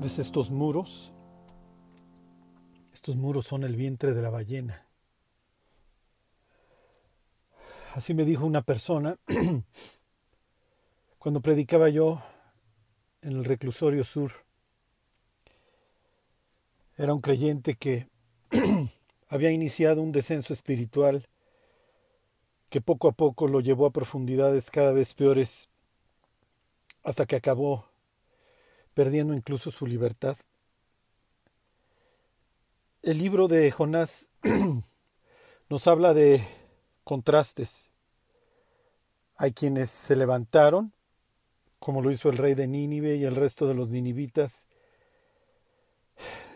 ¿Ves estos muros? Estos muros son el vientre de la ballena. Así me dijo una persona cuando predicaba yo en el reclusorio sur. Era un creyente que había iniciado un descenso espiritual que poco a poco lo llevó a profundidades cada vez peores hasta que acabó perdiendo incluso su libertad. El libro de Jonás nos habla de contrastes. Hay quienes se levantaron, como lo hizo el rey de Nínive y el resto de los ninivitas,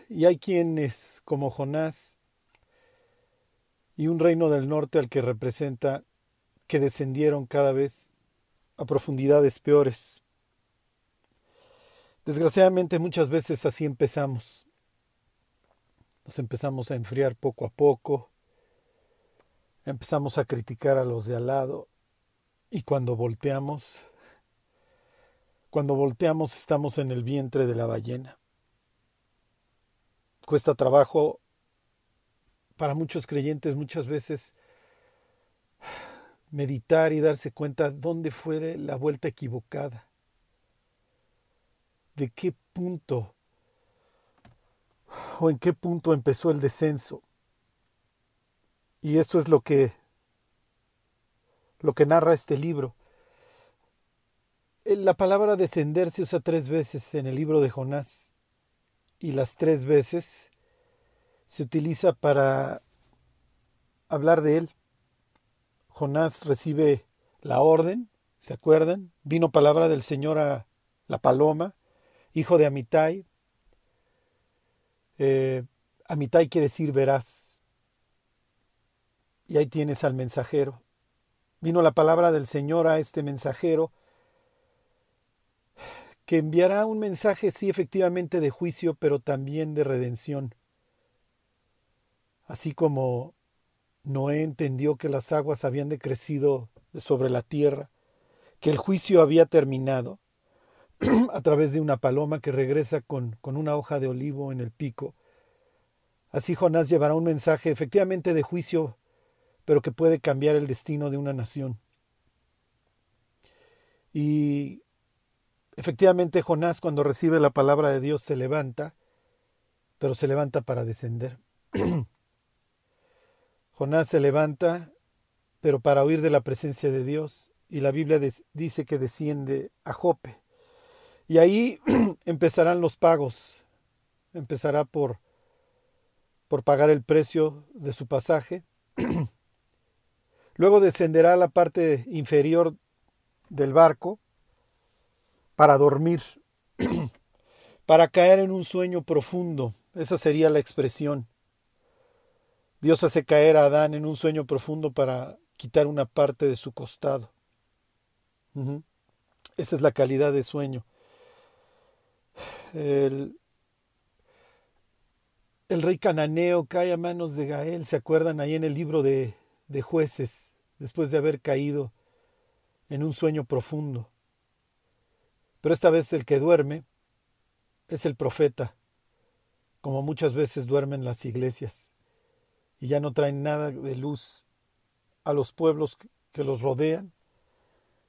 y hay quienes, como Jonás, y un reino del norte al que representa, que descendieron cada vez a profundidades peores. Desgraciadamente muchas veces así empezamos. Nos empezamos a enfriar poco a poco, empezamos a criticar a los de al lado y cuando volteamos, cuando volteamos estamos en el vientre de la ballena. Cuesta trabajo para muchos creyentes muchas veces meditar y darse cuenta dónde fue la vuelta equivocada de qué punto o en qué punto empezó el descenso. Y esto es lo que lo que narra este libro. La palabra descender se usa tres veces en el libro de Jonás y las tres veces se utiliza para hablar de él. Jonás recibe la orden, ¿se acuerdan? Vino palabra del Señor a la paloma hijo de Amitai. Eh, Amitai quiere decir verás. Y ahí tienes al mensajero. Vino la palabra del Señor a este mensajero que enviará un mensaje, sí, efectivamente, de juicio, pero también de redención. Así como Noé entendió que las aguas habían decrecido sobre la tierra, que el juicio había terminado, a través de una paloma que regresa con, con una hoja de olivo en el pico. Así Jonás llevará un mensaje efectivamente de juicio, pero que puede cambiar el destino de una nación. Y efectivamente Jonás cuando recibe la palabra de Dios se levanta, pero se levanta para descender. Jonás se levanta, pero para huir de la presencia de Dios, y la Biblia dice que desciende a Jope. Y ahí empezarán los pagos. Empezará por, por pagar el precio de su pasaje. Luego descenderá a la parte inferior del barco para dormir, para caer en un sueño profundo. Esa sería la expresión. Dios hace caer a Adán en un sueño profundo para quitar una parte de su costado. Esa es la calidad de sueño. El, rey cananeo cae a manos de Gael, ¿se acuerdan ahí en el libro de jueces, después de haber caído en un sueño profundo? Pero esta vez el que duerme es el profeta, como muchas veces duermen las iglesias, y ya no traen nada de luz a los pueblos que los rodean,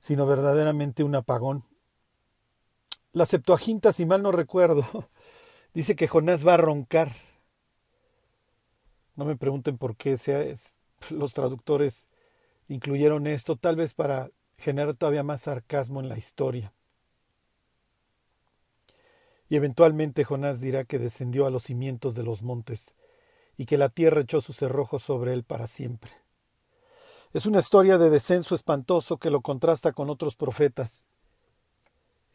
sino verdaderamente un apagón. La Septuaginta, si mal no recuerdo, dice que Jonás va a roncar. No me pregunten por qué sea, los traductores incluyeron esto, tal vez para generar todavía más sarcasmo en la historia. Y eventualmente Jonás dirá que descendió a los cimientos de los montes y que la tierra echó sus cerrojos sobre él para siempre. Es una historia de descenso espantoso que lo contrasta con otros profetas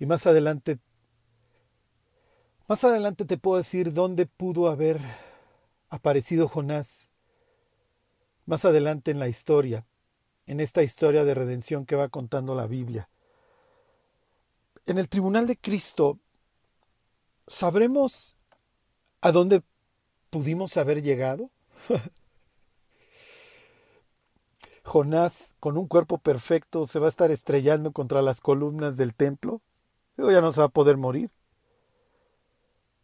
y más adelante, más adelante te puedo decir dónde pudo haber aparecido Jonás. Más adelante en la historia, en esta historia de redención que va contando la Biblia. En el tribunal de Cristo, ¿sabremos a dónde pudimos haber llegado? Jonás, con un cuerpo perfecto, se va a estar estrellando contra las columnas del templo ya no se va a poder morir.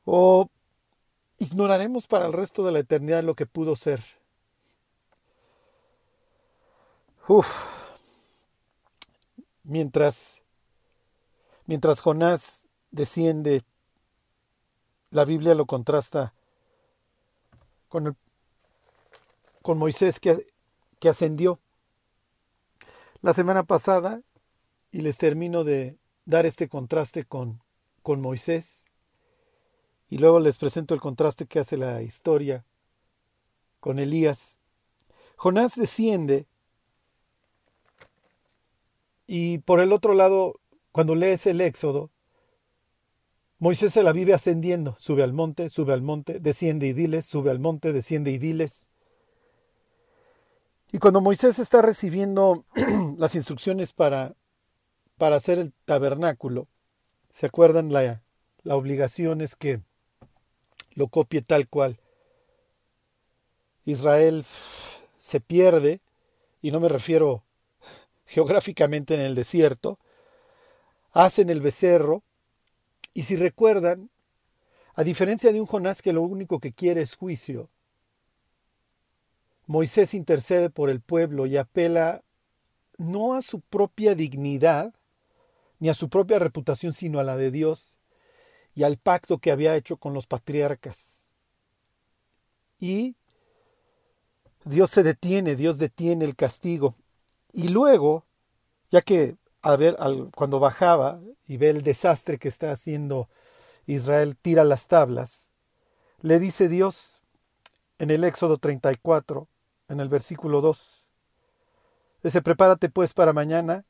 ¿O ignoraremos para el resto de la eternidad lo que pudo ser? Uf. Mientras, mientras Jonás desciende, la Biblia lo contrasta con, el, con Moisés que, que ascendió. La semana pasada, y les termino de dar este contraste con, con Moisés, y luego les presento el contraste que hace la historia con Elías. Jonás desciende y por el otro lado, cuando lees el Éxodo, Moisés se la vive ascendiendo, sube al monte, sube al monte, desciende y diles, sube al monte, desciende y diles. Y cuando Moisés está recibiendo las instrucciones para, para hacer el tabernáculo, ¿se acuerdan? La, la obligación es que lo copie tal cual. Israel se pierde, y no me refiero geográficamente en el desierto, hacen el becerro, y si recuerdan, a diferencia de un Jonás que lo único que quiere es juicio, Moisés intercede por el pueblo y apela no a su propia dignidad, ni a su propia reputación, sino a la de Dios y al pacto que había hecho con los patriarcas. Y Dios se detiene, Dios detiene el castigo. Y luego, ya que ver, cuando bajaba y ve el desastre que está haciendo Israel, tira las tablas, le dice Dios en el Éxodo 34, en el versículo 2, dice, prepárate pues para mañana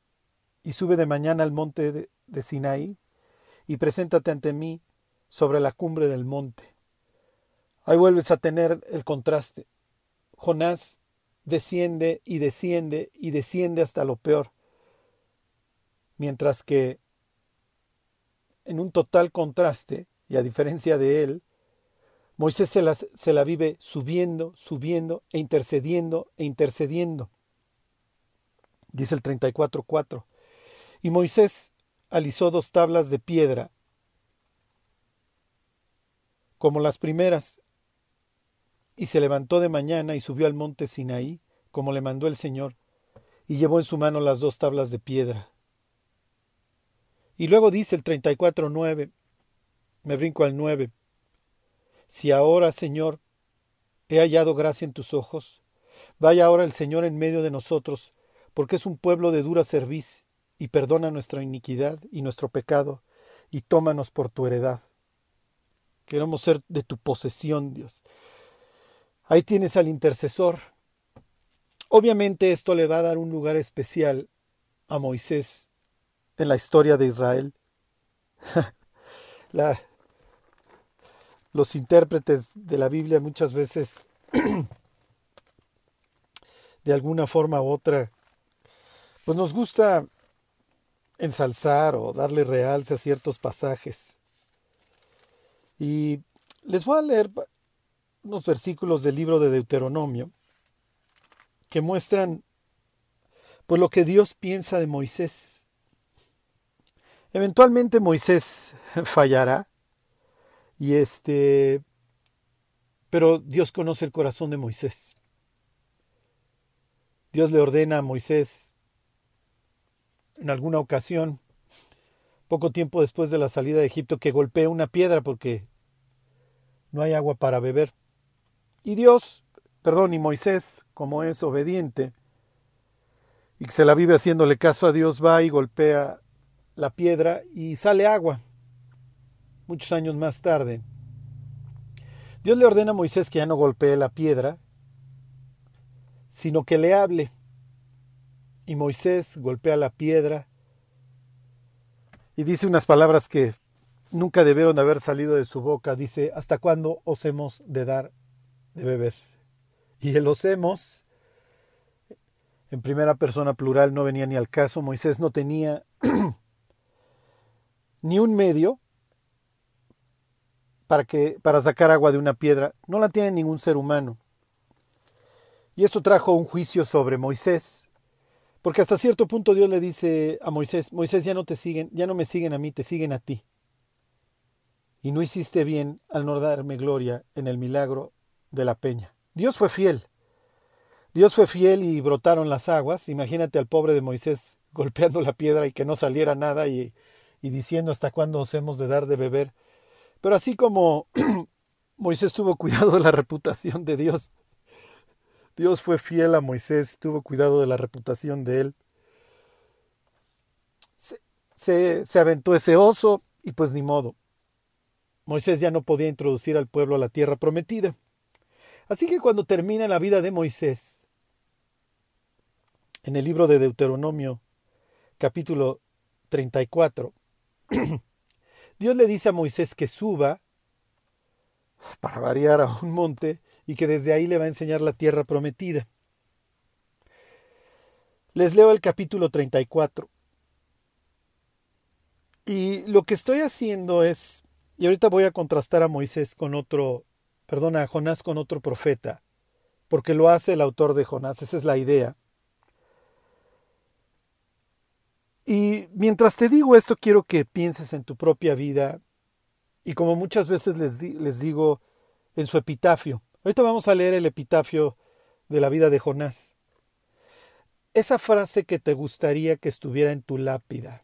y sube de mañana al monte de, Sinaí y preséntate ante mí sobre la cumbre del monte. Ahí vuelves a tener el contraste. Jonás desciende y desciende y desciende hasta lo peor. Mientras que en un total contraste, y a diferencia de él, Moisés se la, se la vive subiendo, subiendo e intercediendo e intercediendo. Dice el 34.4. Y Moisés alisó dos tablas de piedra, como las primeras, y se levantó de mañana y subió al monte Sinaí, como le mandó el Señor, y llevó en su mano las dos tablas de piedra. Y luego dice el 34.9, me brinco al 9, si ahora, Señor, he hallado gracia en tus ojos, vaya ahora el Señor en medio de nosotros, porque es un pueblo de dura cerviz, y perdona nuestra iniquidad y nuestro pecado, y tómanos por tu heredad. Queremos ser de tu posesión, Dios. Ahí tienes al intercesor. Obviamente esto le va a dar un lugar especial a Moisés en la historia de Israel. los intérpretes de la Biblia muchas veces, de alguna forma u otra, pues nos gusta ensalzar o darle realce a ciertos pasajes. Y les voy a leer unos versículos del libro de Deuteronomio que muestran pues lo que Dios piensa de Moisés. Eventualmente Moisés fallará y este pero Dios conoce el corazón de Moisés. Dios le ordena a Moisés en alguna ocasión, poco tiempo después de la salida de Egipto, que golpee una piedra porque no hay agua para beber. Y Dios, perdón, y Moisés, como es obediente y que se la vive haciéndole caso a Dios, va y golpea la piedra y sale agua. Muchos años más tarde, Dios le ordena a Moisés que ya no golpee la piedra, sino que le hable. Y Moisés golpea la piedra y dice unas palabras que nunca debieron de haber salido de su boca. Dice, ¿hasta cuándo os hemos de dar de beber. Y el hemos, en primera persona plural, no venía ni al caso. Moisés no tenía ni un medio para, que, para sacar agua de una piedra. No la tiene ningún ser humano. Y esto trajo un juicio sobre Moisés, porque hasta cierto punto Dios le dice a Moisés, Moisés ya no te siguen, ya no me siguen a mí, te siguen a ti. y no hiciste bien al no darme gloria en el milagro de la peña. Dios fue fiel. Dios fue fiel y brotaron las aguas. Imagínate al pobre de Moisés golpeando la piedra y que no saliera nada y, y diciendo hasta cuándo os hemos de dar de beber. Pero así como Moisés tuvo cuidado de la reputación de Dios, Dios fue fiel a Moisés, tuvo cuidado de la reputación de él. Se, se, aventó ese oso y pues ni modo. Moisés ya no podía introducir al pueblo a la tierra prometida. Así que cuando termina la vida de Moisés, en el libro de Deuteronomio, capítulo 34, Dios le dice a Moisés que suba, para variar a un monte, y que desde ahí le va a enseñar la tierra prometida. Les leo el capítulo 34. Y lo que estoy haciendo es, y ahorita voy a contrastar a Moisés con otro, perdona, a Jonás con otro profeta, porque lo hace el autor de Jonás, esa es la idea. Y mientras te digo esto, quiero que pienses en tu propia vida y como muchas veces les, les digo en su epitafio. Ahorita vamos a leer el epitafio de la vida de Jonás. Esa frase que te gustaría que estuviera en tu lápida.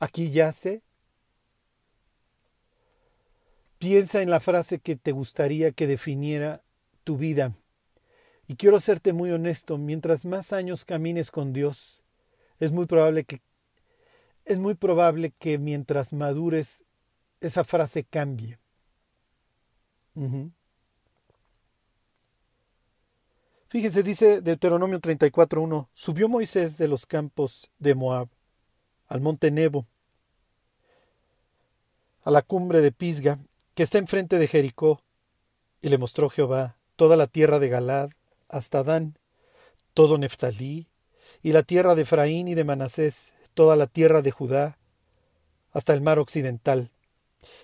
Aquí yace. Piensa en la frase que te gustaría que definiera tu vida. Y quiero serte muy honesto, mientras más años camines con Dios, es muy probable que es muy probable que mientras madures esa frase cambie. Fíjense, dice Deuteronomio 34.1, subió Moisés de los campos de Moab al monte Nebo, a la cumbre de Pisga, que está enfrente de Jericó, y le mostró Jehová toda la tierra de Galad, hasta Dan, todo Neftalí, y la tierra de Efraín y de Manasés, toda la tierra de Judá, hasta el mar occidental,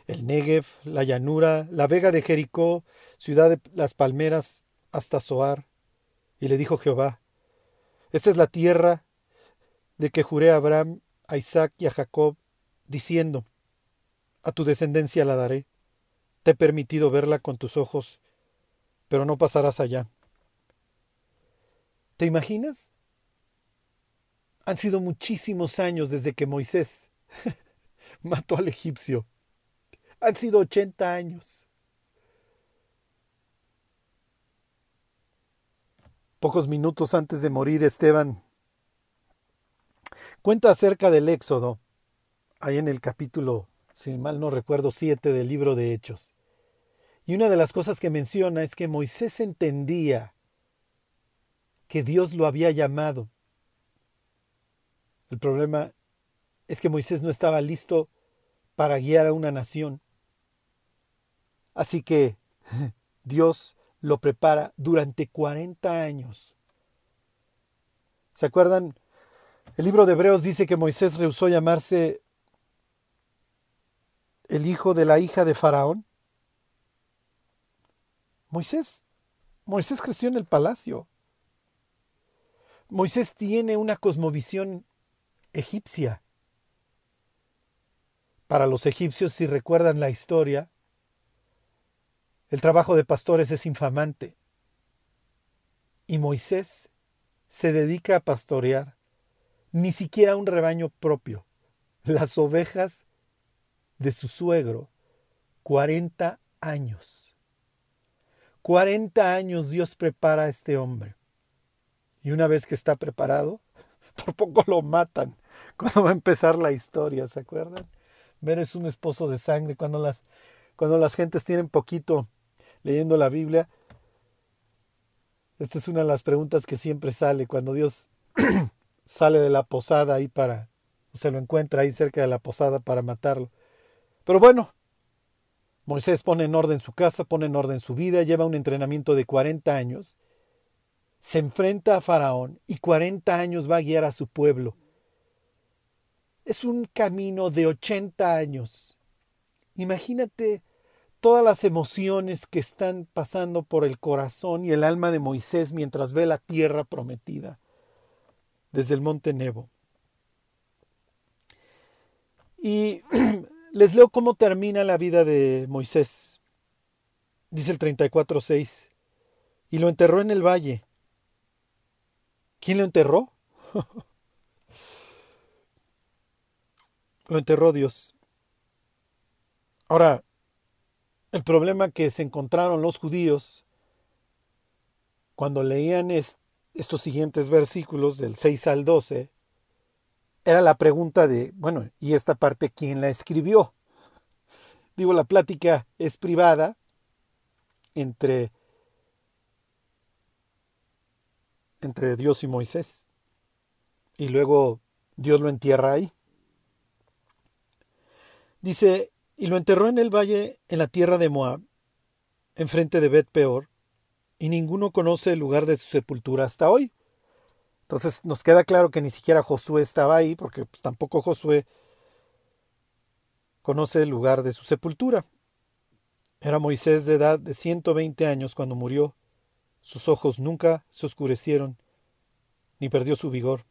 el Negev, la llanura, la vega de Jericó, ciudad de las palmeras, hasta Zoar. Y le dijo Jehová, Esta es la tierra de que juré a Abraham, a Isaac y a Jacob, diciendo, A tu descendencia la daré. Te he permitido verla con tus ojos, pero no pasarás allá. ¿Te imaginas? Han sido muchísimos años desde que Moisés mató al egipcio. Han sido ochenta años. Pocos minutos antes de morir, Esteban cuenta acerca del Éxodo, ahí en el capítulo, si mal no recuerdo, siete del libro de Hechos. Y una de las cosas que menciona es que Moisés entendía que Dios lo había llamado. El problema es que Moisés no estaba listo para guiar a una nación. Así que Dios lo prepara durante 40 años. ¿Se acuerdan? El libro de Hebreos dice que Moisés rehusó llamarse el hijo de la hija de Faraón. Moisés, Moisés creció en el palacio. Moisés tiene una cosmovisión egipcia. Para los egipcios, si recuerdan la historia, el trabajo de pastores es infamante. Y Moisés se dedica a pastorear ni siquiera un rebaño propio, las ovejas de su suegro, cuarenta años. Cuarenta años Dios prepara a este hombre. Y una vez que está preparado, por poco lo matan cuando va a empezar la historia, ¿se acuerdan? Ver es un esposo de sangre cuando las, cuando las gentes tienen poquito leyendo la Biblia. Esta es una de las preguntas que siempre sale cuando Dios sale de la posada ahí para, se lo encuentra ahí cerca de la posada para matarlo. Pero bueno, Moisés pone en orden su casa, pone en orden su vida, lleva un entrenamiento de 40 años se enfrenta a Faraón y 40 años va a guiar a su pueblo. Es un camino de 80 años. Imagínate todas las emociones que están pasando por el corazón y el alma de Moisés mientras ve la tierra prometida desde el monte Nebo. Y les leo cómo termina la vida de Moisés. Dice el 34.6. Y lo enterró en el valle. ¿Quién lo enterró? lo enterró Dios. Ahora, el problema que se encontraron los judíos cuando leían estos siguientes versículos del 6 al 12 era la pregunta de, bueno, ¿y esta parte quién la escribió? Digo, la plática es privada entre, entre Dios y Moisés. Y luego Dios lo entierra ahí. Dice, y lo enterró en el valle en la tierra de Moab, enfrente de Bet Peor, y ninguno conoce el lugar de su sepultura hasta hoy. Entonces nos queda claro que ni siquiera Josué estaba ahí, porque pues, tampoco Josué conoce el lugar de su sepultura. Era Moisés de edad de 120 años cuando murió. Sus ojos nunca se oscurecieron, ni perdió su vigor.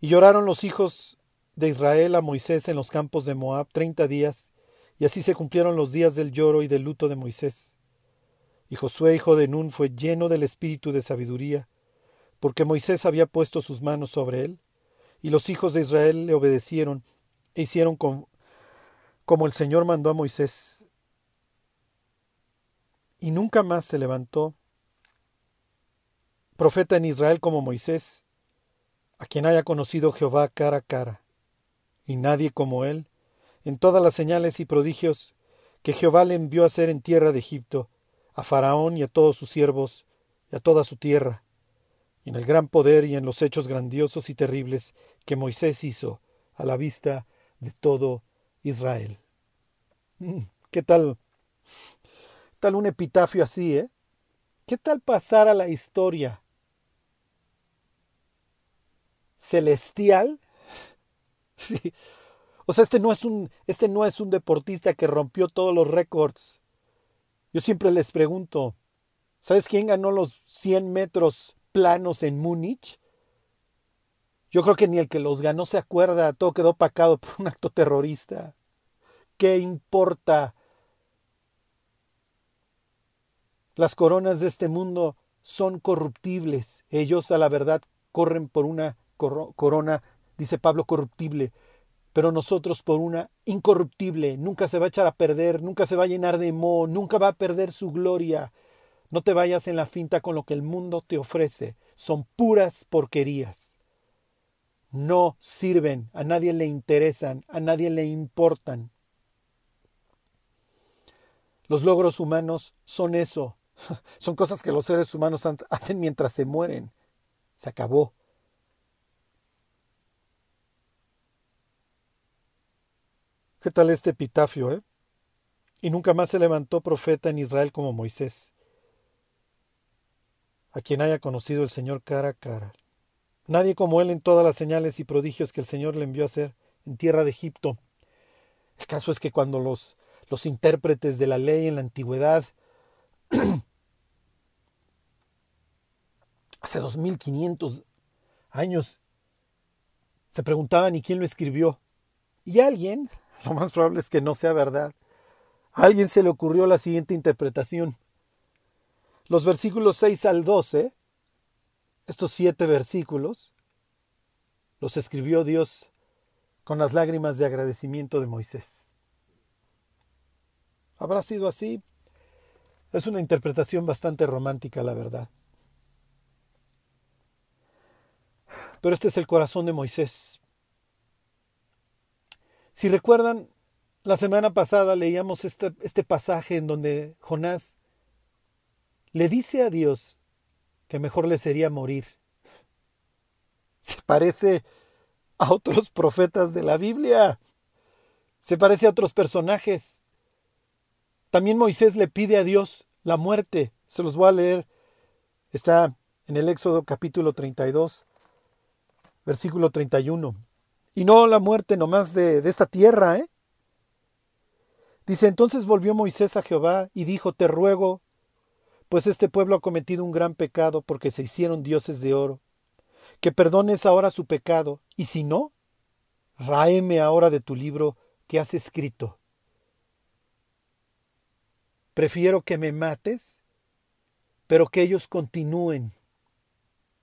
Y lloraron los hijos de Israel a Moisés en los campos de Moab treinta días, y así se cumplieron los días del lloro y del luto de Moisés. Y Josué, hijo de Nun, fue lleno del espíritu de sabiduría, porque Moisés había puesto sus manos sobre él, y los hijos de Israel le obedecieron e hicieron como el Señor mandó a Moisés. Y nunca más se levantó profeta en Israel como Moisés, a quien haya conocido Jehová cara a cara, y nadie como él, en todas las señales y prodigios que Jehová le envió a hacer en tierra de Egipto, a Faraón y a todos sus siervos, y a toda su tierra, y en el gran poder y en los hechos grandiosos y terribles que Moisés hizo a la vista de todo Israel. Mm, ¿Qué tal? Tal un epitafio así, ¿eh? ¿Qué tal pasar a la historia celestial? Sí. O sea, este no es un este no es un deportista que rompió todos los récords yo siempre les pregunto, ¿sabes quién ganó los 100 metros planos en Múnich? Yo creo que ni el que los ganó se acuerda, todo quedó pacado por un acto terrorista. ¿Qué importa? Las coronas de este mundo son corruptibles. Ellos a la verdad corren por una corona, dice Pablo, corruptible pero nosotros por una incorruptible, nunca se va a echar a perder, nunca se va a llenar de moho, nunca va a perder su gloria. No te vayas en la finta con lo que el mundo te ofrece, son puras porquerías. No sirven, a nadie le interesan, a nadie le importan. Los logros humanos son eso, son cosas que los seres humanos hacen mientras se mueren. Se acabó. ¿Qué tal este epitafio, eh? Y nunca más se levantó profeta en Israel como Moisés, a quien haya conocido el Señor cara a cara. Nadie como él en todas las señales y prodigios que el Señor le envió a hacer en tierra de Egipto. El caso es que cuando los, los intérpretes de la ley en la antigüedad, hace dos mil quinientos años, se preguntaban ¿y quién lo escribió? Y alguien, lo más probable es que no sea verdad. A alguien se le ocurrió la siguiente interpretación. Los versículos 6 al 12, estos siete versículos, los escribió Dios con las lágrimas de agradecimiento de Moisés. ¿Habrá sido así? Es una interpretación bastante romántica, la verdad. Pero este es el corazón de Moisés. Si recuerdan, la semana pasada leíamos este, este, pasaje en donde Jonás le dice a Dios que mejor le sería morir. Se parece a otros profetas de la Biblia. Se parece a otros personajes. También Moisés le pide a Dios la muerte. Se los voy a leer. Está en el Éxodo capítulo 32, versículo 31. Y no la muerte nomás de, de esta tierra, ¿eh? Dice, entonces volvió Moisés a Jehová y dijo, te ruego, pues este pueblo ha cometido un gran pecado porque se hicieron dioses de oro, que perdones ahora su pecado, y si no, Raeme ahora de tu libro que has escrito. Prefiero que me mates, pero que ellos continúen.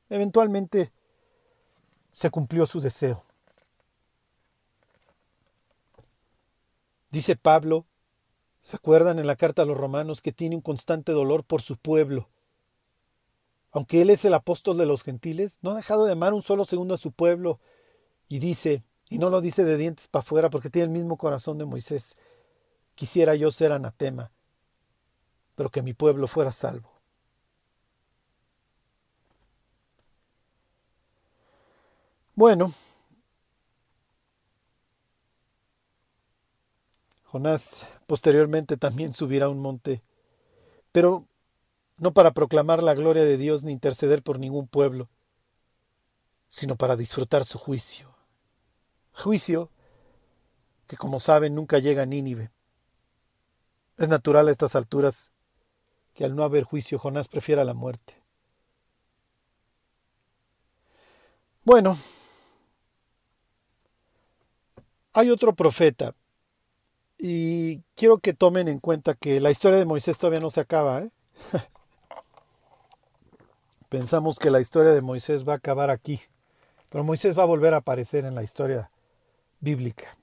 Eventualmente se cumplió su deseo. Dice Pablo, ¿se acuerdan en la carta a los romanos que tiene un constante dolor por su pueblo? Aunque él es el apóstol de los gentiles, no ha dejado de amar un solo segundo a su pueblo. Y dice, y no lo dice de dientes para afuera porque tiene el mismo corazón de Moisés, quisiera yo ser anatema, pero que mi pueblo fuera salvo. Bueno, Jonás posteriormente también subirá a un monte, pero no para proclamar la gloria de Dios ni interceder por ningún pueblo, sino para disfrutar su juicio. Juicio que, como saben, nunca llega a Nínive. Es natural a estas alturas que al no haber juicio Jonás prefiera la muerte. Bueno, hay otro profeta y quiero que tomen en cuenta que la historia de Moisés todavía no se acaba. ¿eh? Pensamos que la historia de Moisés va a acabar aquí, pero Moisés va a volver a aparecer en la historia bíblica.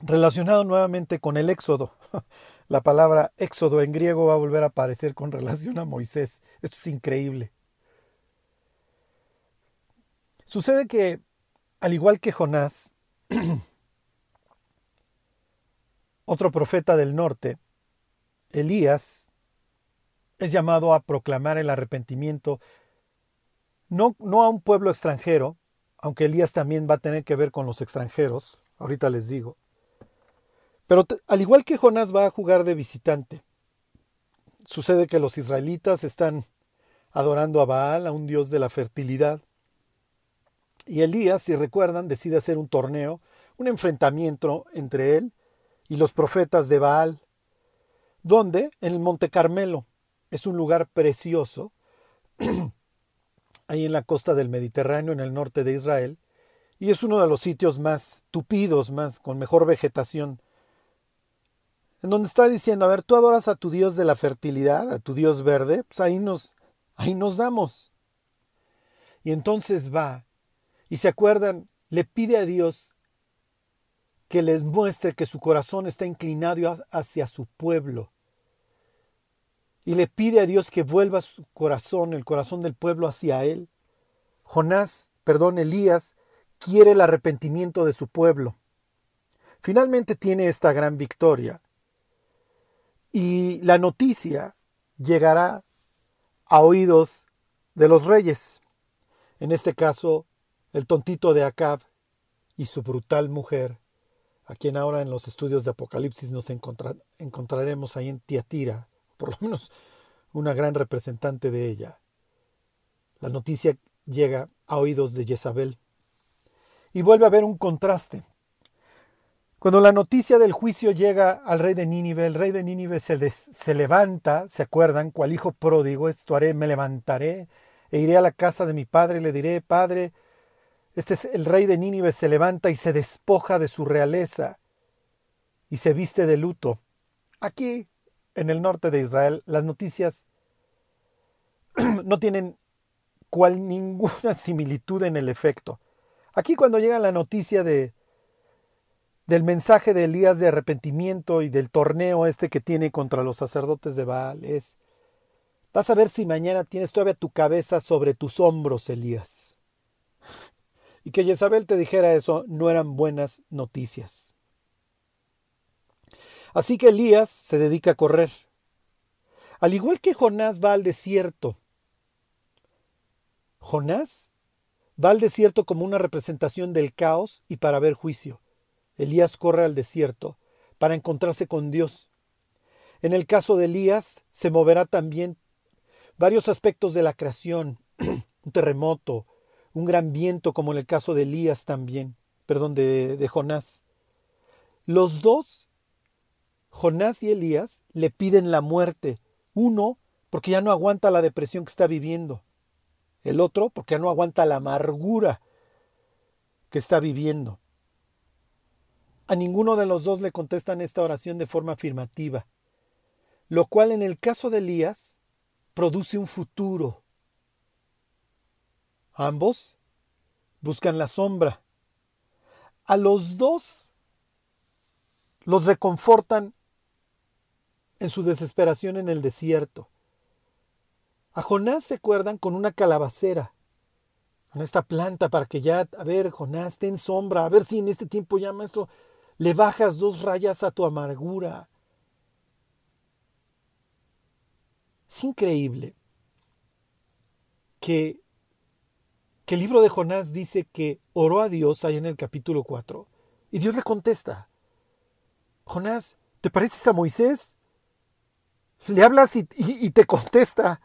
Relacionado nuevamente con el éxodo. La palabra éxodo en griego va a volver a aparecer con relación a Moisés. Esto es increíble. Sucede que, al igual que Jonás, otro profeta del norte, Elías, es llamado a proclamar el arrepentimiento no, no a un pueblo extranjero, aunque Elías también va a tener que ver con los extranjeros, ahorita les digo. Pero al igual que Jonás va a jugar de visitante, sucede que los israelitas están adorando a Baal, a un dios de la fertilidad. Y Elías, si recuerdan, decide hacer un torneo, un enfrentamiento entre él y los profetas de Baal, donde en el Monte Carmelo es un lugar precioso ahí en la costa del Mediterráneo, en el norte de Israel, y es uno de los sitios más tupidos, más con mejor vegetación, en donde está diciendo, a ver, tú adoras a tu Dios de la fertilidad, a tu Dios verde, pues ahí nos, ahí nos damos. Y entonces va, y se acuerdan, le pide a Dios que les muestre que su corazón está inclinado hacia su pueblo, y le pide a Dios que vuelva su corazón, el corazón del pueblo hacia él. Jonás, perdón, Elías, quiere el arrepentimiento de su pueblo. Finalmente tiene esta gran victoria. Y la noticia llegará a oídos de los reyes, en este caso el tontito de Acab y su brutal mujer, a quien ahora en los estudios de Apocalipsis nos encontraremos ahí en Tiatira, por lo menos una gran representante de ella. La noticia llega a oídos de Jezabel. Y vuelve a haber un contraste. Cuando la noticia del juicio llega al rey de Nínive, el rey de Nínive se, se levanta, ¿se acuerdan? Cual hijo pródigo, esto haré, me levantaré e iré a la casa de mi padre y le diré, Padre, este es el rey de Nínive se levanta y se despoja de su realeza y se viste de luto. Aquí en el norte de Israel, las noticias no tienen cual ninguna similitud en el efecto. Aquí cuando llega la noticia de del mensaje de Elías de arrepentimiento y del torneo este que tiene contra los sacerdotes de Baal es vas a ver si mañana tienes todavía tu cabeza sobre tus hombros, Elías. Y que Jezabel te dijera eso no eran buenas noticias. Así que Elías se dedica a correr. Al igual que Jonás va al desierto. Jonás va al desierto como una representación del caos y para ver juicio. Elías corre al desierto para encontrarse con Dios. En el caso de Elías se moverá también varios aspectos de la creación, un terremoto, un gran viento como en el caso de Elías también, perdón, de, de Jonás. Los dos Jonás y Elías le piden la muerte. Uno porque ya no aguanta la depresión que está viviendo. El otro porque ya no aguanta la amargura que está viviendo. A ninguno de los dos le contestan esta oración de forma afirmativa, lo cual en el caso de Elías produce un futuro. Ambos buscan la sombra. A los dos los reconfortan en su desesperación en el desierto. A Jonás se acuerdan con una calabacera, con esta planta para que ya, a ver, Jonás, ten sombra, a ver si en este tiempo ya, maestro, le bajas dos rayas a tu amargura. Es increíble que, que el libro de Jonás dice que oró a Dios ahí en el capítulo 4 y Dios le contesta, Jonás, ¿te pareces a Moisés? Le hablas y, y, te contesta.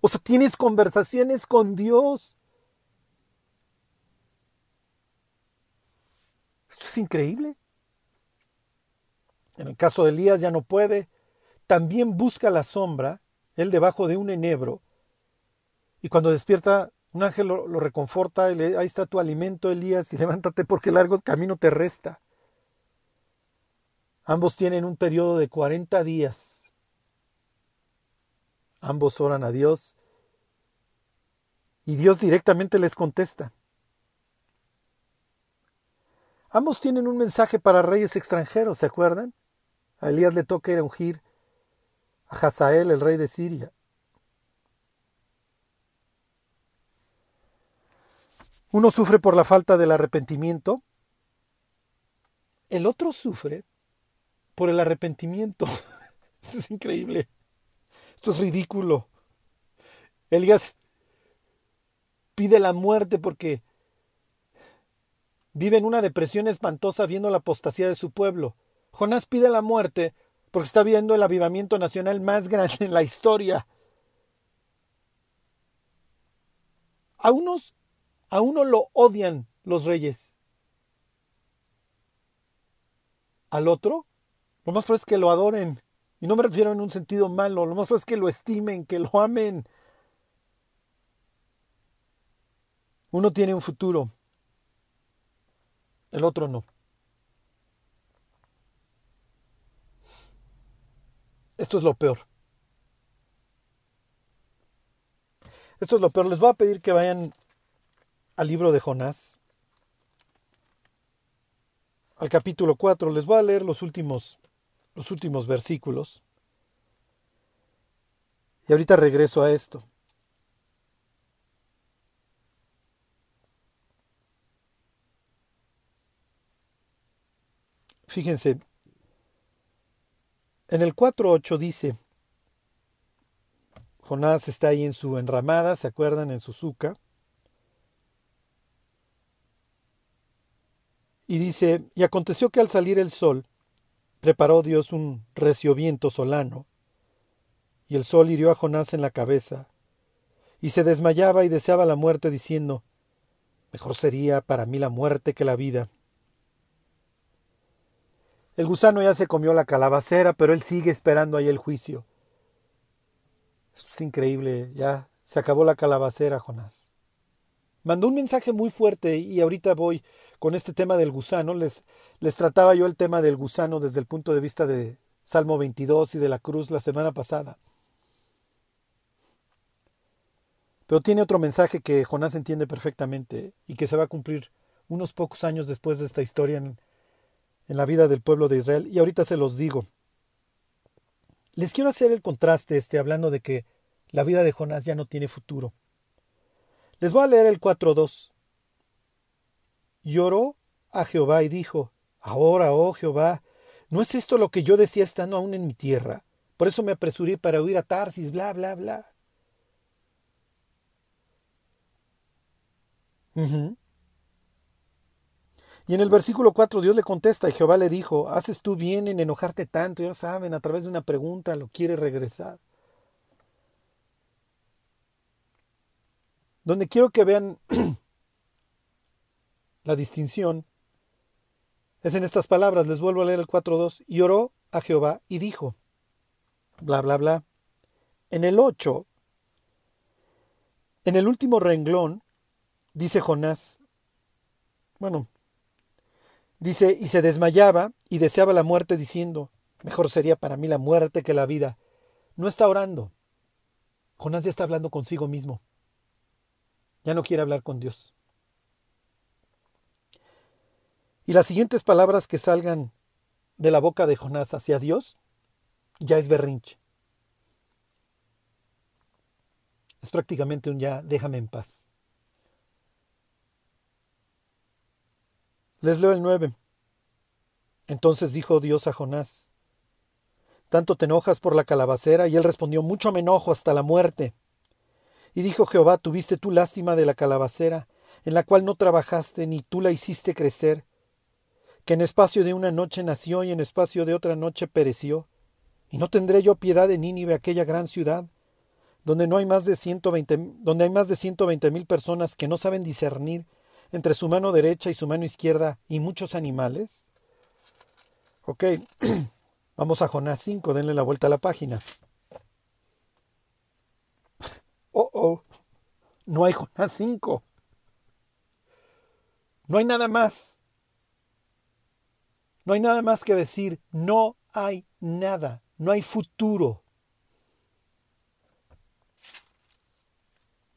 O sea, tienes conversaciones con Dios. Esto es increíble. En el caso de Elías ya no puede. También busca la sombra, él debajo de un enebro. Y cuando despierta, un ángel lo, reconforta, y le, ahí está tu alimento, Elías, y levántate porque largo camino te resta. Ambos tienen un periodo de 40 días. Ambos oran a Dios y Dios directamente les contesta. Ambos tienen un mensaje para reyes extranjeros, ¿se acuerdan? A Elías le toca ir a ungir a Hazael, el rey de Siria. Uno sufre por la falta del arrepentimiento, el otro sufre por el arrepentimiento. Esto es increíble. Esto es ridículo. Elías pide la muerte porque vive en una depresión espantosa viendo la apostasía de su pueblo. Jonás pide la muerte porque está viendo el avivamiento nacional más grande en la historia. A unos, a uno lo odian los reyes. Al otro lo más probable es que lo adoren. Y no me refiero en un sentido malo. Lo más probable es que lo estimen, que lo amen. Uno tiene un futuro. El otro no. Esto es lo peor. Esto es lo peor. Les voy a pedir que vayan al libro de Jonás. Al capítulo 4. Les voy a leer los últimos los últimos versículos. Y ahorita regreso a esto. Fíjense, en el 4.8 dice, Jonás está ahí en su enramada, ¿se acuerdan? En su suca. Y dice, y aconteció que al salir el sol, preparó Dios un recio viento solano, y el sol hirió a Jonás en la cabeza, y se desmayaba y deseaba la muerte, diciendo, Mejor sería para mí la muerte que la vida. El gusano ya se comió la calabacera, pero él sigue esperando ahí el juicio. es increíble, ya se acabó la calabacera, Jonás. Mandó un mensaje muy fuerte y ahorita voy con este tema del gusano. Les, les trataba yo el tema del gusano desde el punto de vista de Salmo 22 y de la cruz la semana pasada. Pero tiene otro mensaje que Jonás entiende perfectamente y que se va a cumplir unos pocos años después de esta historia en, en la vida del pueblo de Israel. Y ahorita se los digo. Les quiero hacer el contraste este hablando de que la vida de Jonás ya no tiene futuro. Les voy a leer el 4.2. Lloró a Jehová y dijo, Ahora, oh Jehová, ¿no es esto lo que yo decía estando aún en mi tierra? Por eso me apresuré para huir a Tarsis, bla, bla, bla. Y en el versículo 4 Dios le contesta y Jehová le dijo, haces tú bien en enojarte tanto, ya saben, a través de una pregunta lo quiere regresar. Donde quiero que vean la distinción es en estas palabras, les vuelvo a leer el 4.2, y oró a Jehová y dijo, bla, bla, bla. En el 8, en el último renglón, dice Jonás, bueno, Dice, y se desmayaba y deseaba la muerte diciendo, mejor sería para mí la muerte que la vida. No está orando. Jonás ya está hablando consigo mismo. Ya no quiere hablar con Dios. Y las siguientes palabras que salgan de la boca de Jonás hacia Dios ya es berrinche. Es prácticamente un ya, déjame en paz. Les leo el 9. Entonces dijo Dios a Jonás, ¿tanto te enojas por la calabacera? Y él respondió, mucho me enojo hasta la muerte. Y dijo Jehová, ¿tuviste tú lástima de la calabacera, en la cual no trabajaste, ni tú la hiciste crecer, que en espacio de una noche nació y en espacio de otra noche pereció? ¿Y no tendré yo piedad de Nínive, aquella gran ciudad, donde no hay más de ciento veinte, donde hay más de ciento veinte mil personas que no saben discernir entre su mano derecha y su mano izquierda y muchos animales? Ok, vamos a Jonás 5, denle la vuelta a la página. Oh, oh, no hay Jonás 5. No hay nada más. No hay nada más que decir. No hay nada. No hay futuro.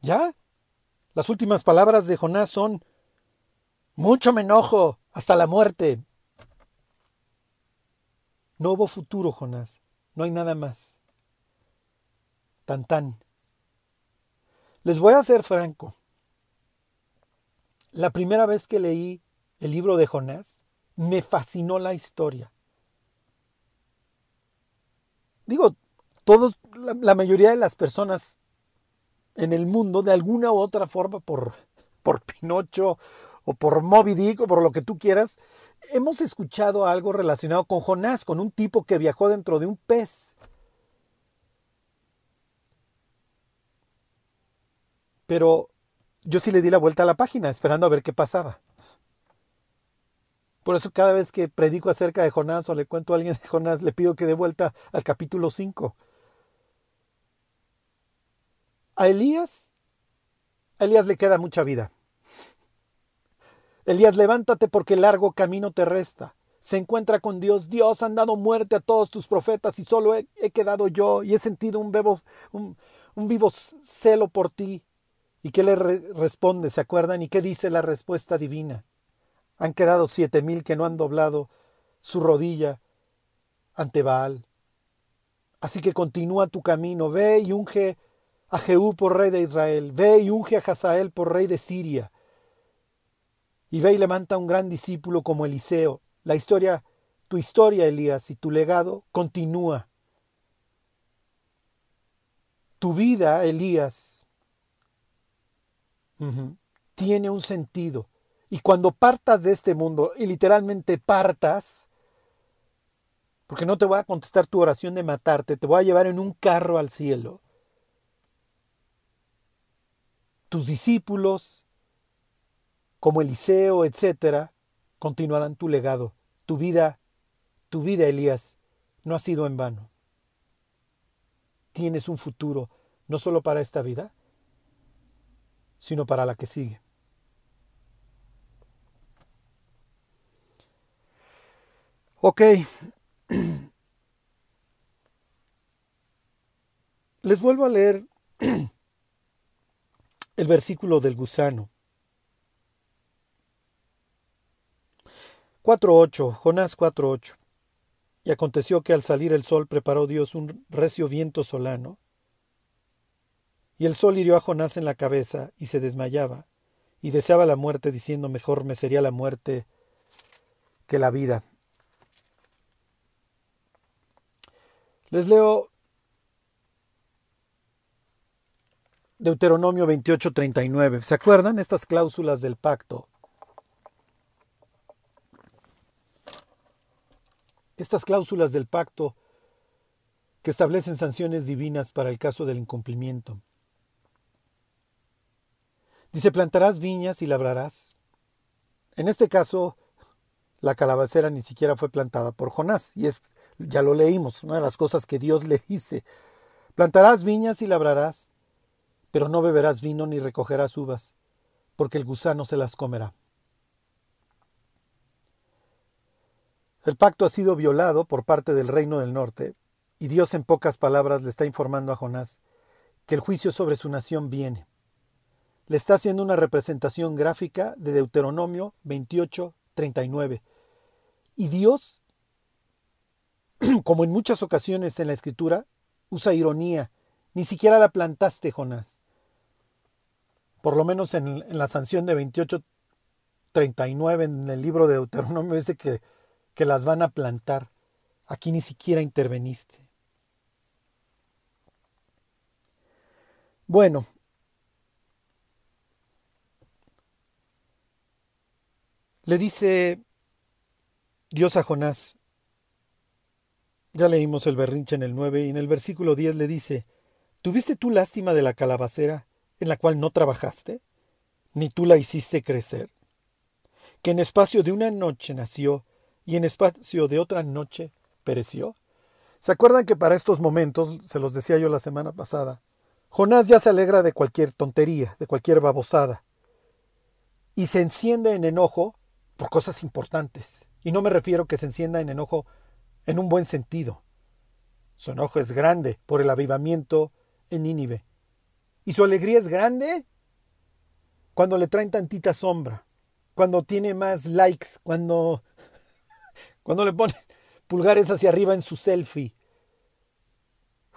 ¿Ya? Las últimas palabras de Jonás son mucho me enojo, hasta la muerte. No hubo futuro, Jonás. No hay nada más. Tan tan. Les voy a ser franco. La primera vez que leí el libro de Jonás, me fascinó la historia. Digo, todos, la, mayoría de las personas en el mundo, de alguna u otra forma, por, por Pinocho o por Moby Dick o por lo que tú quieras, hemos escuchado algo relacionado con Jonás, con un tipo que viajó dentro de un pez. Pero yo sí le di la vuelta a la página esperando a ver qué pasaba. Por eso cada vez que predico acerca de Jonás o le cuento a alguien de Jonás, le pido que dé vuelta al capítulo 5. A Elías, a Elías le queda mucha vida. Elías, levántate porque largo camino te resta. Se encuentra con Dios. Dios han dado muerte a todos tus profetas y solo he, quedado yo y he sentido un, bebo, un, vivo celo por ti. ¿Y qué le re responde? ¿Se acuerdan? ¿Y qué dice la respuesta divina? Han quedado siete mil que no han doblado su rodilla ante Baal. Así que continúa tu camino, ve y unge a Jehú por rey de Israel, ve y unge a Hazael por rey de Siria y ve y levanta un gran discípulo como Eliseo. La historia, tu historia, Elías, y tu legado continúa. Tu vida, Elías, tiene un sentido. Y cuando partas de este mundo, y literalmente partas, porque no te voy a contestar tu oración de matarte, te voy a llevar en un carro al cielo. Tus discípulos, como Eliseo, etcétera, continuarán tu legado. Tu vida, tu vida, Elías, no ha sido en vano. Tienes un futuro, no solo para esta vida, sino para la que sigue. Ok. Les vuelvo a leer el versículo del gusano. 4.8, Jonás 4.8. Y aconteció que al salir el sol preparó Dios un recio viento solano, y el sol hirió a Jonás en la cabeza y se desmayaba, y deseaba la muerte, diciendo mejor me sería la muerte que la vida. Les leo Deuteronomio 28:39. ¿Se acuerdan estas cláusulas del pacto? estas cláusulas del pacto que establecen sanciones divinas para el caso del incumplimiento. Dice, plantarás viñas y labrarás. En este caso, la calabacera ni siquiera fue plantada por Jonás, y es, ya lo leímos, una de las cosas que Dios le dice. Plantarás viñas y labrarás, pero no beberás vino ni recogerás uvas, porque el gusano se las comerá. El pacto ha sido violado por parte del reino del norte, y Dios en pocas palabras le está informando a Jonás que el juicio sobre su nación viene. Le está haciendo una representación gráfica de Deuteronomio 28, 39. Y Dios, como en muchas ocasiones en la escritura, usa ironía. Ni siquiera la plantaste, Jonás. Por lo menos en, la sanción de 28, 39 en el libro de Deuteronomio dice que, que las van a plantar. Aquí ni siquiera interveniste. Bueno, le dice Dios a Jonás, ya leímos el berrinche en el 9 y en el versículo 10 le dice, ¿tuviste tú lástima de la calabacera en la cual no trabajaste, ni tú la hiciste crecer? Que en espacio de una noche nació y en espacio de otra noche pereció. ¿Se acuerdan que para estos momentos, se los decía yo la semana pasada, Jonás ya se alegra de cualquier tontería, de cualquier babosada, y se enciende en enojo por cosas importantes. Y no me refiero que se encienda en enojo en un buen sentido. Su enojo es grande por el avivamiento en Nínive. Y su alegría es grande cuando le traen tantita sombra, cuando tiene más likes, cuando, cuando le pone pulgares hacia arriba en su selfie.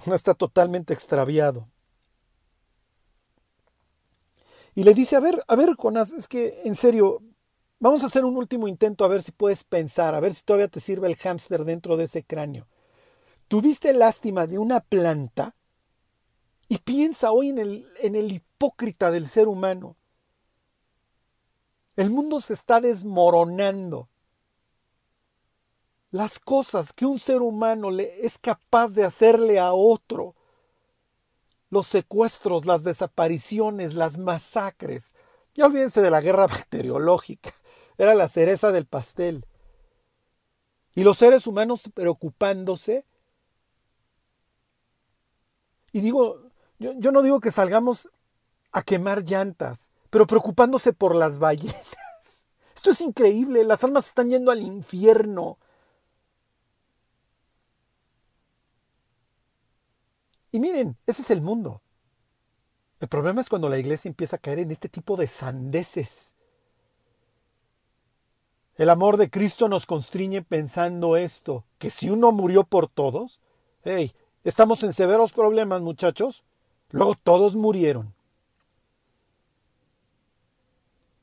No está totalmente extraviado. Y le dice, a ver, a ver, Jonás, es que en serio, vamos a hacer un último intento a ver si puedes pensar, a ver si todavía te sirve el hámster dentro de ese cráneo. ¿Tuviste lástima de una planta? Y piensa hoy en el, en el hipócrita del ser humano. El mundo se está desmoronando. Las cosas que un ser humano le es capaz de hacerle a otro los secuestros, las desapariciones, las masacres. Ya olvídense de la guerra bacteriológica, era la cereza del pastel. Y los seres humanos preocupándose. Y digo, yo, no digo que salgamos a quemar llantas, pero preocupándose por las ballenas. Esto es increíble, las almas están yendo al infierno. Y miren, ese es el mundo. El problema es cuando la iglesia empieza a caer en este tipo de sandeces. El amor de Cristo nos constriñe pensando esto, que si uno murió por todos, hey, estamos en severos problemas, muchachos. Luego todos murieron.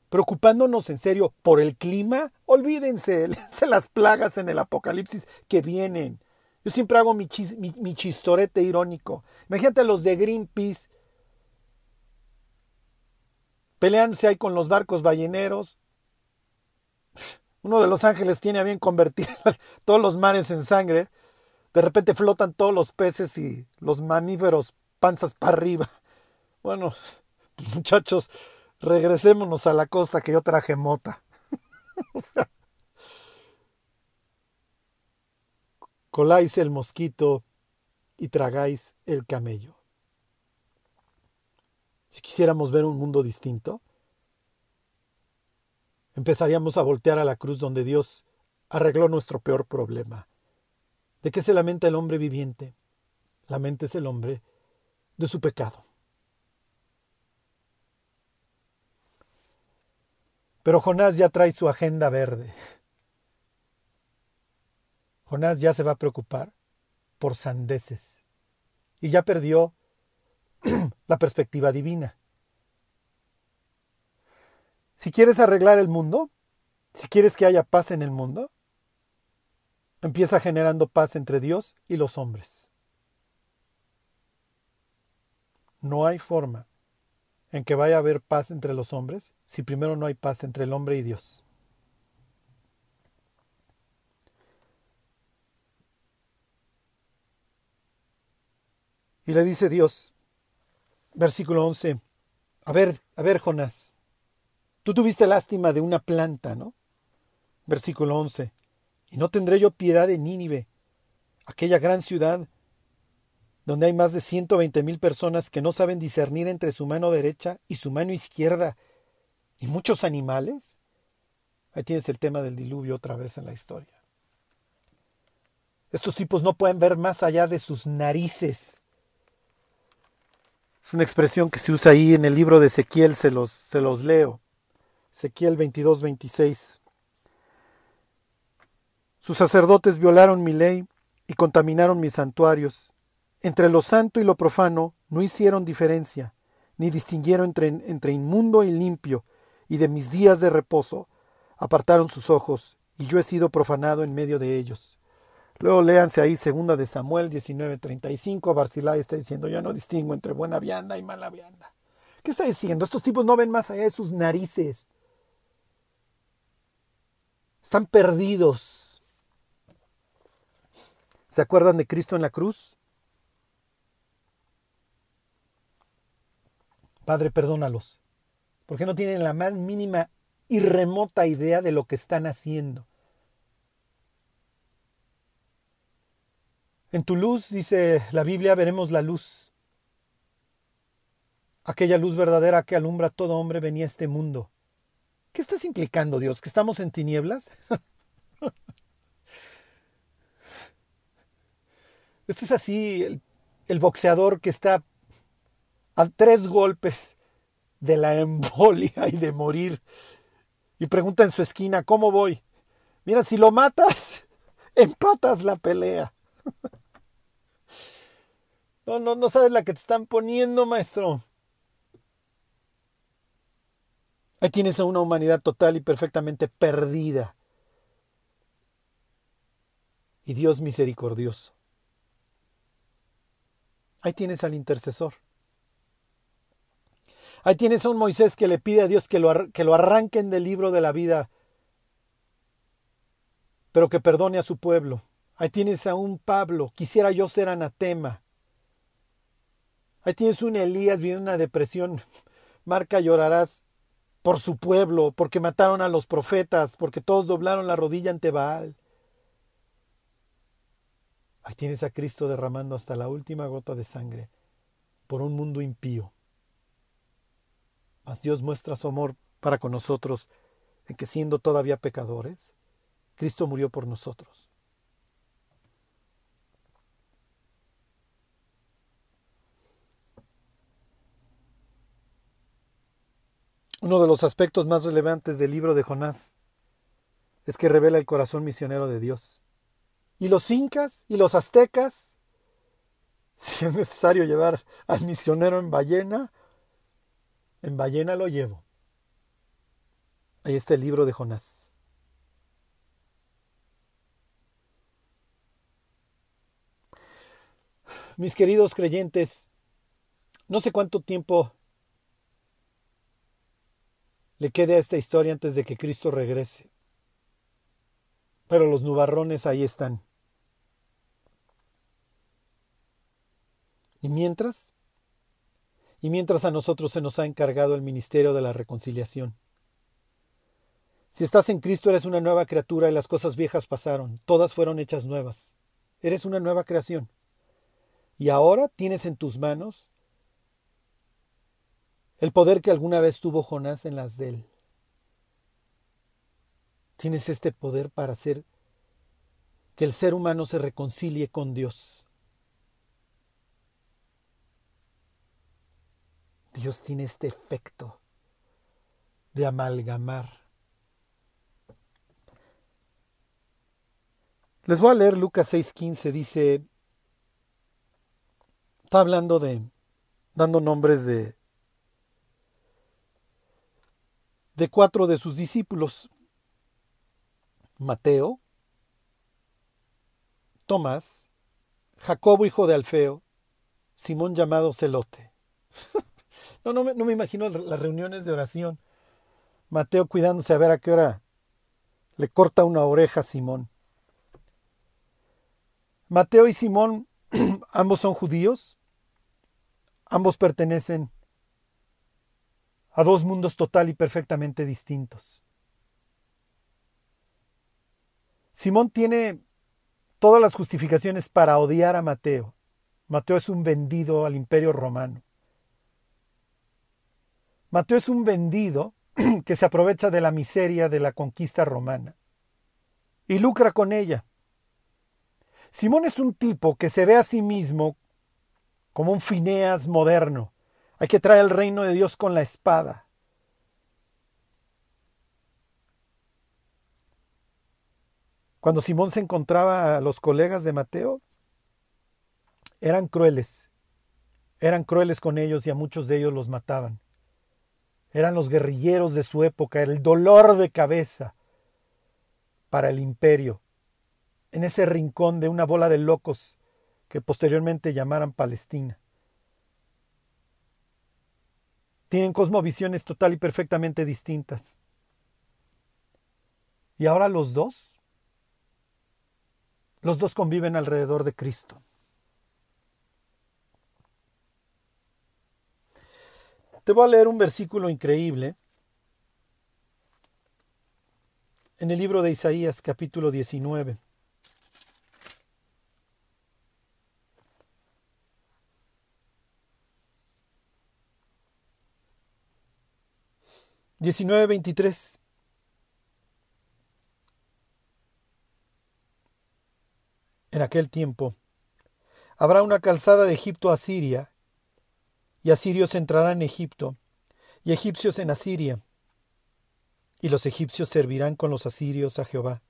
Preocupándonos en serio por el clima, olvídense, de las plagas en el apocalipsis que vienen. Yo siempre hago mi, chistorete irónico. Imagínate los de Greenpeace peleándose ahí con los barcos balleneros. Uno de los ángeles tiene a bien convertir todos los mares en sangre. De repente flotan todos los peces y los mamíferos panzas para arriba. Bueno, muchachos, regresémonos a la costa que yo traje mota. coláis el mosquito y tragáis el camello. Si quisiéramos ver un mundo distinto, empezaríamos a voltear a la cruz donde Dios arregló nuestro peor problema. ¿De qué se lamenta el hombre viviente? es el hombre de su pecado. Pero Jonás ya trae su agenda verde. Jonás ya se va a preocupar por sandeces y ya perdió la perspectiva divina. Si quieres arreglar el mundo, si quieres que haya paz en el mundo, empieza generando paz entre Dios y los hombres. No hay forma en que vaya a haber paz entre los hombres si primero no hay paz entre el hombre y Dios. Y le dice Dios, versículo 11, a ver, a ver, Jonás, tú tuviste lástima de una planta, ¿no? Versículo 11, y no tendré yo piedad de Nínive, aquella gran ciudad donde hay más de ciento veinte mil personas que no saben discernir entre su mano derecha y su mano izquierda, y muchos animales. Ahí tienes el tema del diluvio otra vez en la historia. Estos tipos no pueden ver más allá de sus narices. Es una expresión que se usa ahí en el libro de Ezequiel, se los, se los leo. Ezequiel 22, 26. Sus sacerdotes violaron mi ley y contaminaron mis santuarios. Entre lo santo y lo profano no hicieron diferencia, ni distinguieron entre, entre inmundo y limpio, y de mis días de reposo apartaron sus ojos, y yo he sido profanado en medio de ellos. Luego léanse ahí segunda de Samuel 19:35, Barzilai está diciendo, yo no distingo entre buena vianda y mala vianda. ¿Qué está diciendo? Estos tipos no ven más allá de sus narices. Están perdidos. ¿Se acuerdan de Cristo en la cruz? Padre, perdónalos, porque no tienen la más mínima y remota idea de lo que están haciendo. En tu luz, dice la Biblia, veremos la luz. Aquella luz verdadera que alumbra a todo hombre venía a este mundo. ¿Qué estás implicando, Dios? ¿Que estamos en tinieblas? Esto es así, el, boxeador que está a tres golpes de la embolia y de morir. Y pregunta en su esquina, ¿cómo voy? Mira, si lo matas, empatas la pelea. No, no, no sabes la que te están poniendo, maestro. Ahí tienes a una humanidad total y perfectamente perdida. Y Dios misericordioso. Ahí tienes al intercesor. Ahí tienes a un Moisés que le pide a Dios que lo, que lo arranquen del libro de la vida, pero que perdone a su pueblo. Ahí tienes a un Pablo, quisiera yo ser anatema, Ahí tienes un Elías viene una depresión. Marca llorarás por su pueblo, porque mataron a los profetas, porque todos doblaron la rodilla ante Baal. Ahí tienes a Cristo derramando hasta la última gota de sangre por un mundo impío. Mas Dios muestra su amor para con nosotros en que siendo todavía pecadores, Cristo murió por nosotros. Uno de los aspectos más relevantes del libro de Jonás es que revela el corazón misionero de Dios. Y los incas y los aztecas, si es necesario llevar al misionero en ballena, en ballena lo llevo. Ahí está el libro de Jonás. Mis queridos creyentes, no sé cuánto tiempo le quede a esta historia antes de que Cristo regrese. Pero los nubarrones ahí están. ¿Y mientras? Y mientras a nosotros se nos ha encargado el ministerio de la reconciliación. Si estás en Cristo eres una nueva criatura y las cosas viejas pasaron, todas fueron hechas nuevas. Eres una nueva creación. Y ahora tienes en tus manos el poder que alguna vez tuvo Jonás en las de él. Tienes este poder para hacer que el ser humano se reconcilie con Dios. Dios tiene este efecto de amalgamar. Les voy a leer Lucas 6:15, dice, está hablando de, dando nombres de, de cuatro de sus discípulos, Mateo, Tomás, Jacobo hijo de Alfeo, Simón llamado Celote. no, no me, no me imagino las reuniones de oración. Mateo cuidándose a ver a qué hora le corta una oreja a Simón. Mateo y Simón, ambos son judíos, ambos pertenecen a dos mundos total y perfectamente distintos. Simón tiene todas las justificaciones para odiar a Mateo. Mateo es un vendido al imperio romano. Mateo es un vendido que se aprovecha de la miseria de la conquista romana y lucra con ella. Simón es un tipo que se ve a sí mismo como un Fineas moderno. Hay que traer el reino de Dios con la espada. Cuando Simón se encontraba a los colegas de Mateo, eran crueles. Eran crueles con ellos y a muchos de ellos los mataban. Eran los guerrilleros de su época, el dolor de cabeza para el imperio, en ese rincón de una bola de locos que posteriormente llamaran Palestina. Tienen cosmovisiones total y perfectamente distintas. Y ahora los dos los dos conviven alrededor de Cristo. Te voy a leer un versículo increíble en el libro de Isaías capítulo 19. Diecinueve veintitrés. en aquel tiempo. Habrá una calzada de Egipto a Siria, y asirios entrarán en Egipto, y egipcios en Asiria, y los egipcios servirán con los asirios a Jehová.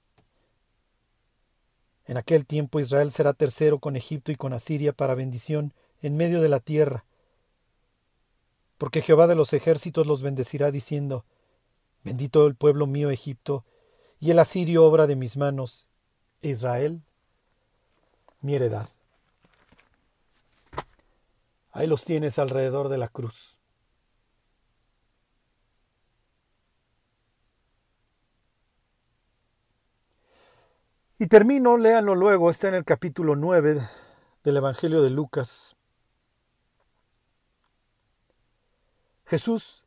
En aquel tiempo Israel será tercero con Egipto y con Asiria para bendición en medio de la tierra, porque Jehová de los ejércitos los bendecirá diciendo, Bendito el pueblo mío Egipto, y el asirio obra de mis manos, Israel mi heredad. Ahí los tienes alrededor de la cruz. Y termino, léanlo luego, está en el capítulo 9 del Evangelio de Lucas. Jesús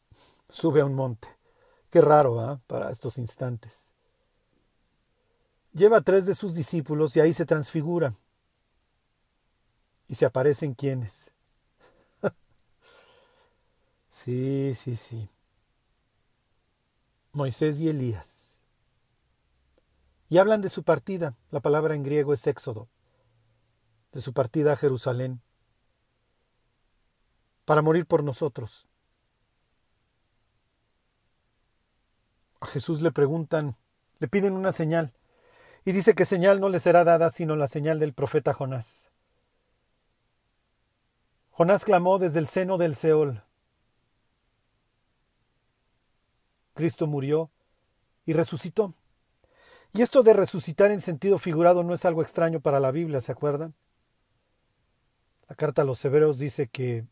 sube a un monte. Qué raro, ¿ah? Para estos instantes. Lleva a tres de sus discípulos y ahí se transfigura. Y se aparecen quienes. sí, sí, sí. Moisés y Elías. Y hablan de su partida. La palabra en griego es éxodo. De su partida a Jerusalén. Para morir por nosotros. A Jesús le preguntan, le piden una señal. Y dice que señal no le será dada sino la señal del profeta Jonás. Jonás clamó desde el seno del Seol. Cristo murió y resucitó. Y esto de resucitar en sentido figurado no es algo extraño para la Biblia, ¿se acuerdan? La carta a los Hebreos dice que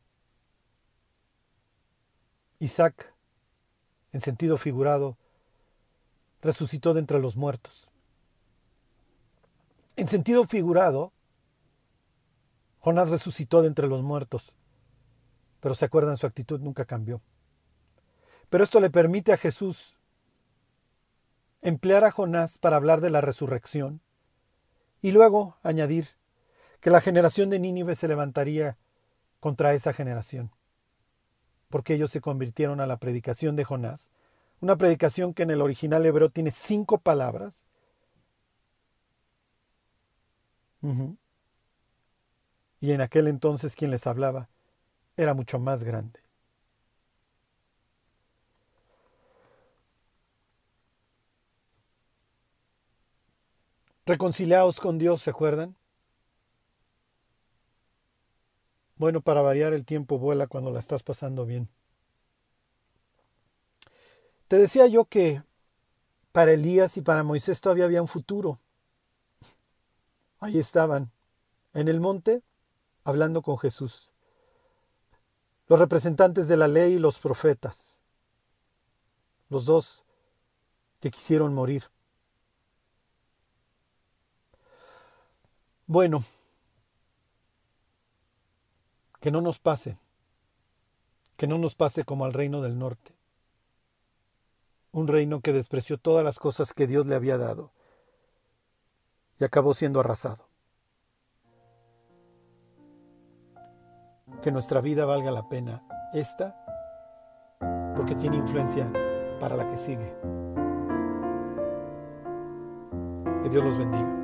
Isaac, en sentido figurado, resucitó de entre los muertos. En sentido figurado, Jonás resucitó de entre los muertos, pero se acuerdan, su actitud nunca cambió. Pero esto le permite a Jesús emplear a Jonás para hablar de la resurrección y luego añadir que la generación de Nínive se levantaría contra esa generación, porque ellos se convirtieron a la predicación de Jonás, una predicación que en el original hebreo tiene cinco palabras, y en aquel entonces quien les hablaba era mucho más grande. Reconciliaos con Dios, ¿se acuerdan? Bueno, para variar el tiempo vuela cuando la estás pasando bien. Te decía yo que para Elías y para Moisés todavía había un futuro. Ahí estaban, en el monte, hablando con Jesús. Los representantes de la ley y los profetas. Los dos que quisieron morir. Bueno, que no nos pase, que no nos pase como al reino del norte, un reino que despreció todas las cosas que Dios le había dado y acabó siendo arrasado. que nuestra vida valga la pena esta porque tiene influencia para la que sigue. Que Dios los bendiga.